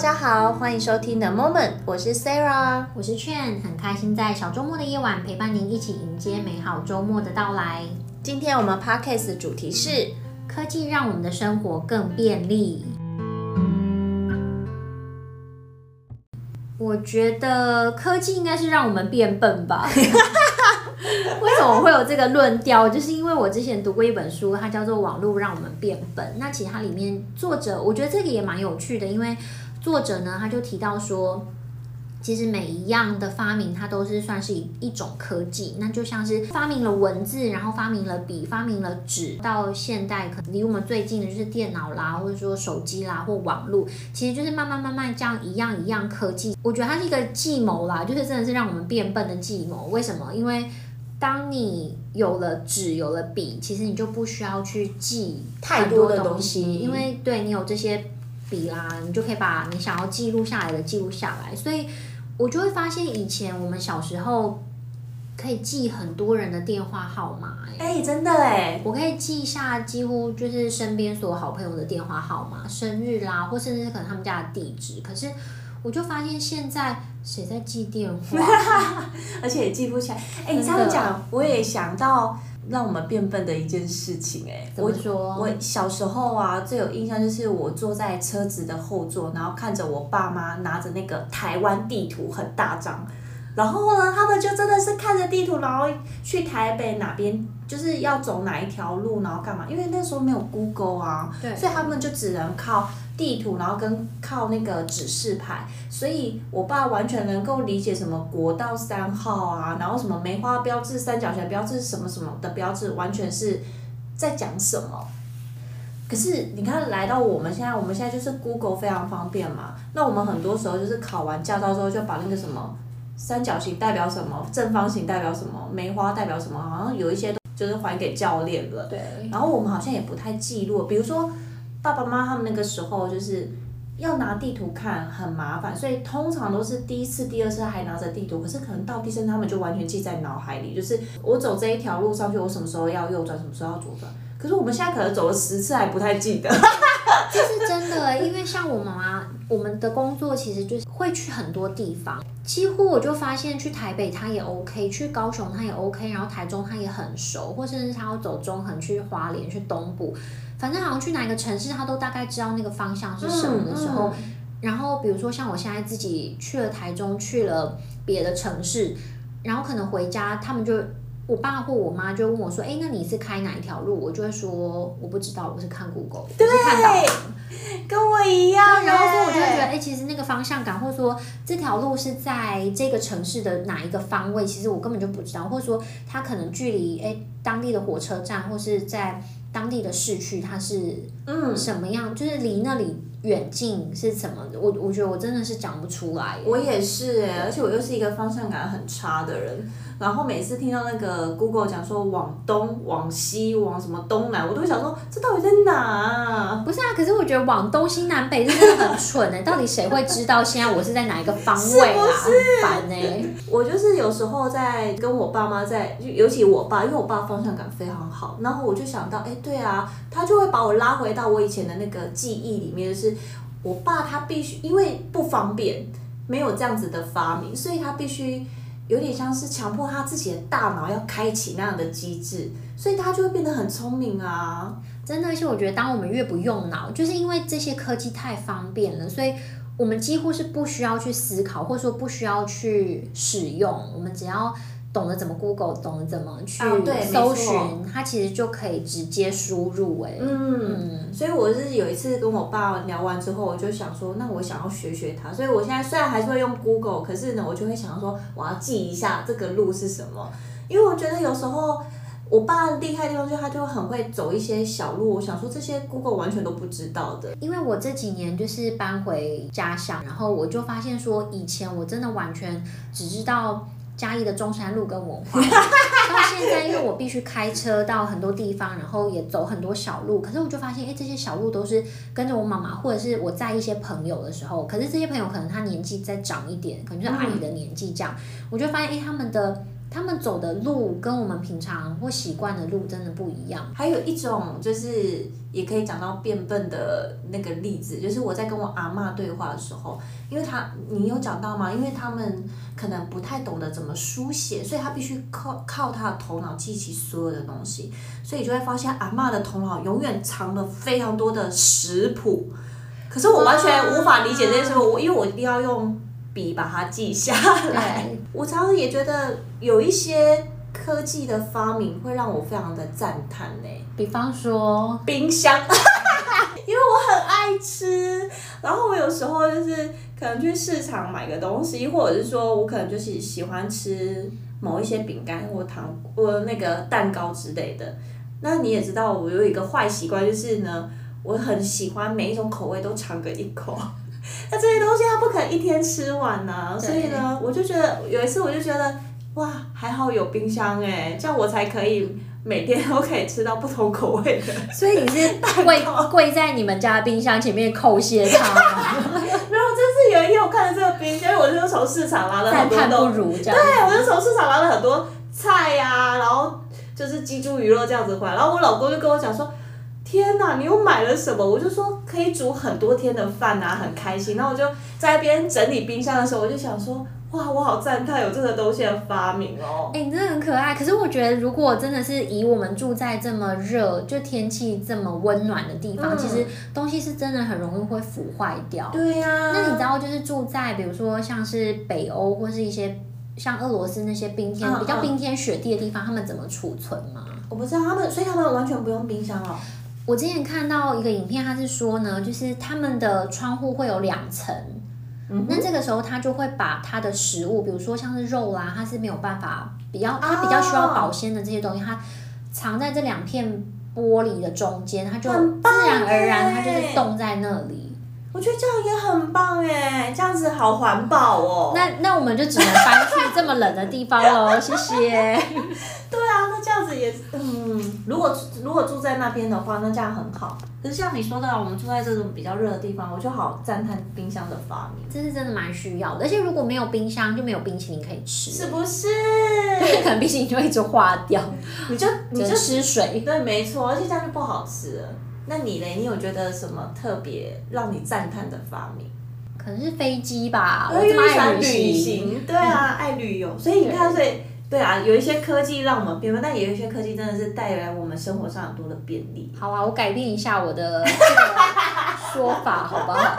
家好，欢迎收听 The Moment，我是 Sarah，我是 Chen，很开心在小周末的夜晚陪伴您一起迎接美好周末的到来。今天我们 Podcast 的主题是科技让我们的生活更便利。我觉得科技应该是让我们变笨吧？为什么会有这个论调？就是因为我之前读过一本书，它叫做《网络让我们变笨》。那其实它里面作者，我觉得这个也蛮有趣的，因为作者呢，他就提到说。其实每一样的发明，它都是算是一一种科技。那就像是发明了文字，然后发明了笔，发明了纸，到现代可能离我们最近的就是电脑啦，或者说手机啦，或网络。其实就是慢慢慢慢这样一样一样科技。我觉得它是一个计谋啦，就是真的是让我们变笨的计谋。为什么？因为当你有了纸，有了笔，其实你就不需要去记太多的东西，因为对你有这些笔啦，你就可以把你想要记录下来的记录下来，所以。我就会发现，以前我们小时候可以记很多人的电话号码，哎、欸，真的哎，我可以记下几乎就是身边所有好朋友的电话号码、生日啦，或甚至是可能他们家的地址。可是我就发现，现在谁在记电话，而且也记不起来。哎、欸，你这样讲，我也想到。让我们变笨的一件事情，哎，怎么说？我我小时候啊，最有印象就是我坐在车子的后座，然后看着我爸妈拿着那个台湾地图很大张，然后呢，他们就真的是看着地图，然后去台北哪边，就是要走哪一条路，然后干嘛？因为那时候没有 Google 啊，对，所以他们就只能靠。地图，然后跟靠那个指示牌，所以我爸完全能够理解什么国道三号啊，然后什么梅花标志、三角形标志什么什么的标志，完全是在讲什么。可是你看，来到我们现在，我们现在就是 Google 非常方便嘛。那我们很多时候就是考完驾照之后，就把那个什么三角形代表什么，正方形代表什么，梅花代表什么，好像有一些就是还给教练了。对。然后我们好像也不太记录，比如说。爸爸妈妈他们那个时候就是要拿地图看很麻烦，所以通常都是第一次、第二次还拿着地图，可是可能到第三次他们就完全记在脑海里，就是我走这一条路上去，我什么时候要右转，什么时候要左转。可是我们现在可能走了十次还不太记得，这是真的，因为像我妈妈，我们的工作其实就是会去很多地方，几乎我就发现去台北他也 OK，去高雄他也 OK，然后台中他也很熟，或甚至他要走中横去花莲去东部，反正好像去哪个城市他都大概知道那个方向是什么的时候，嗯嗯、然后比如说像我现在自己去了台中，去了别的城市，然后可能回家他们就。我爸或我妈就问我说：“哎，那你是开哪一条路？”我就会说：“我不知道，我是看 Google，对，是看导航。”跟我一样。然后所以我就会觉得，哎，其实那个方向感，或者说这条路是在这个城市的哪一个方位，其实我根本就不知道，或者说它可能距离哎当地的火车站，或是在当地的市区，它是嗯什么样，嗯、就是离那里远近是什么？我我觉得我真的是讲不出来。我也是哎，而且我又是一个方向感很差的人。然后每次听到那个 Google 讲说往东、往西、往什么东南，我都会想说这到底在哪啊？不是啊，可是我觉得往东西南北真的很蠢哎！到底谁会知道现在我是在哪一个方位啊？是是？很烦呢。我就是有时候在跟我爸妈在，尤其我爸，因为我爸方向感非常好，然后我就想到，哎，对啊，他就会把我拉回到我以前的那个记忆里面，就是我爸他必须因为不方便，没有这样子的发明，所以他必须。有点像是强迫他自己的大脑要开启那样的机制，所以他就会变得很聪明啊！真的，而且我觉得，当我们越不用脑，就是因为这些科技太方便了，所以我们几乎是不需要去思考，或者说不需要去使用，我们只要。懂得怎么 Google，懂得怎么去搜寻，啊、它其实就可以直接输入哎。嗯，嗯，所以我是有一次跟我爸聊完之后，我就想说，那我想要学学他。所以我现在虽然还是会用 Google，可是呢，我就会想要说，我要记一下这个路是什么。因为我觉得有时候我爸厉害的地方，就他就很会走一些小路。我想说，这些 Google 完全都不知道的。因为我这几年就是搬回家乡，然后我就发现说，以前我真的完全只知道。嘉义的中山路跟文化，到现在因为我必须开车到很多地方，然后也走很多小路，可是我就发现，哎，这些小路都是跟着我妈妈，或者是我在一些朋友的时候，可是这些朋友可能他年纪再长一点，可能就是阿姨的年纪这样，我就发现，哎，他们的他们走的路跟我们平常或习惯的路真的不一样。还有一种就是也可以讲到变笨的那个例子，就是我在跟我阿嬷对话的时候，因为他你有讲到吗？因为他们可能不太懂得怎么书写，所以他必须靠靠他的头脑记起所有的东西，所以就会发现阿嬷的头脑永远藏了非常多的食谱，可是我完全无法理解这件事，我因为我一定要用。笔把它记下来。对我常常也觉得有一些科技的发明会让我非常的赞叹呢。比方说冰箱，因为我很爱吃，然后我有时候就是可能去市场买个东西，或者是说我可能就是喜欢吃某一些饼干或糖或那个蛋糕之类的。那你也知道，我有一个坏习惯，就是呢，我很喜欢每一种口味都尝个一口。那这些东西他不可能一天吃完呢、啊，所以呢，我就觉得有一次我就觉得，哇，还好有冰箱哎，这样我才可以每天都可以吃到不同口味的。所以你是跪跪在你们家冰箱前面叩谢他吗？没有，就是有一天我看到这个冰箱，我就从市场拿了很多赞叹不如这样。对，我就从市场拿了很多菜呀、啊，然后就是鸡猪鱼肉这样子回来，然后我老公就跟我讲说。天哪，你又买了什么？我就说可以煮很多天的饭啊，很开心。然后我就在一边整理冰箱的时候，我就想说，哇，我好赞叹有这个东西的发明哦。哎、欸，你真的很可爱。可是我觉得，如果真的是以我们住在这么热，就天气这么温暖的地方，嗯、其实东西是真的很容易会腐坏掉。对呀、啊。那你知道，就是住在比如说像是北欧或是一些像俄罗斯那些冰天、嗯、比较冰天雪地的地方，他们怎么储存吗？我不知道他们，所以他们完全不用冰箱哦。我之前看到一个影片，他是说呢，就是他们的窗户会有两层，嗯、那这个时候他就会把他的食物，比如说像是肉啦，他是没有办法比较，他比较需要保鲜的这些东西，他藏在这两片玻璃的中间，他就自然而然，他就是冻在那里。我觉得这样也很棒哎，这样子好环保哦。那那我们就只能搬去这么冷的地方喽，谢谢。对啊，那这样子也嗯，如果如果住在那边的话，那这样很好。可是像你说的，我们住在这种比较热的地方，我就好赞叹冰箱的发明，这是真的蛮需要的。而且如果没有冰箱，就没有冰淇淋可以吃，是不是？对，可能冰淇淋就会一直化掉，你就你就吃水。对，没错，而且这样就不好吃了。那你嘞？你有觉得什么特别让你赞叹的发明？可能是飞机吧，我这么爱旅行。对啊，爱旅游，所以你看，所以。对啊，有一些科技让我们变笨，但也有一些科技真的是带来我们生活上很多的便利。好啊，我改变一下我的这个说法，好不好？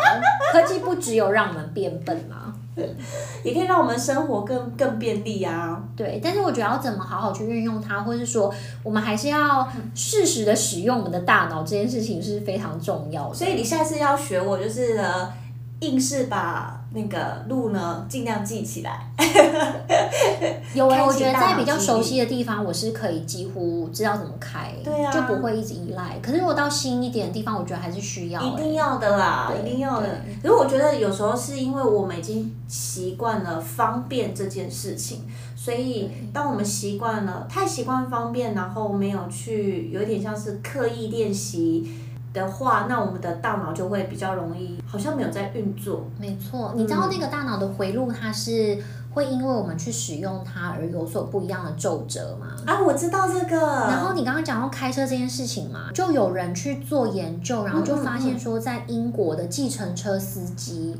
科技不只有让我们变笨嘛，也可以让我们生活更更便利啊。对，但是我觉得要怎么好好去运用它，或是说我们还是要适时的使用我们的大脑，这件事情是非常重要的。所以你下次要学我，就是呢，硬是把。那个路呢，尽量记起来。有哎、欸，我觉得在比较熟悉的地方，我是可以几乎知道怎么开，对啊，就不会一直依赖。可是如果到新一点的地方，我觉得还是需要、欸。一定要的啦，一定要的。可是我觉得有时候是因为我们已经习惯了方便这件事情，所以当我们习惯了太习惯方便，然后没有去有点像是刻意练习。的话，那我们的大脑就会比较容易，好像没有在运作。没错，你知道那个大脑的回路，它是会因为我们去使用它而有所不一样的皱褶吗？啊，我知道这个。然后你刚刚讲到开车这件事情嘛，就有人去做研究，然后就发现说，在英国的计程车司机。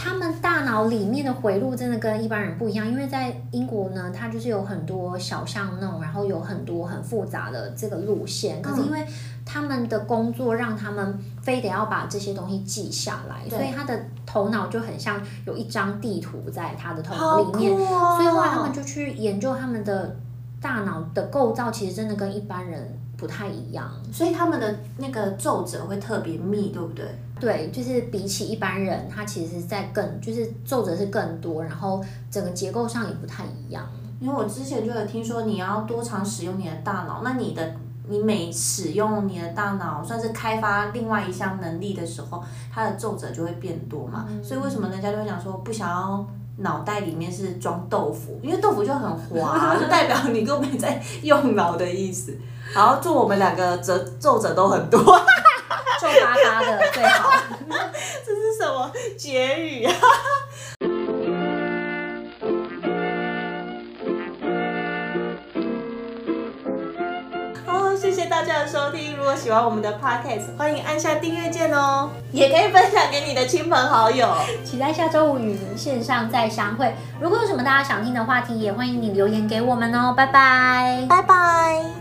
他们大脑里面的回路真的跟一般人不一样，因为在英国呢，它就是有很多小巷弄，然后有很多很复杂的这个路线。可是因为他们的工作让他们非得要把这些东西记下来，所以他的头脑就很像有一张地图在他的头脑里面。所以后来他们就去研究他们的大脑的构造，其实真的跟一般人不太一样。所以他们的那个皱褶会特别密，对不对？对，就是比起一般人，他其实在更就是皱褶是更多，然后整个结构上也不太一样。因为我之前就有听说，你要多常使用你的大脑，那你的你每使用你的大脑，算是开发另外一项能力的时候，它的皱褶就会变多嘛。嗯、所以为什么人家就会讲说，不想要脑袋里面是装豆腐，因为豆腐就很滑，就代表你根本没在用脑的意思。然后祝我们两个褶皱褶都很多。皱巴巴的最好。这是什么结语啊？好，谢谢大家的收听。如果喜欢我们的 podcast，欢迎按下订阅键哦，也可以分享给你的亲朋好友。期待下周五与您线上再相会。如果有什么大家想听的话题，也欢迎你留言给我们哦。拜拜，拜拜。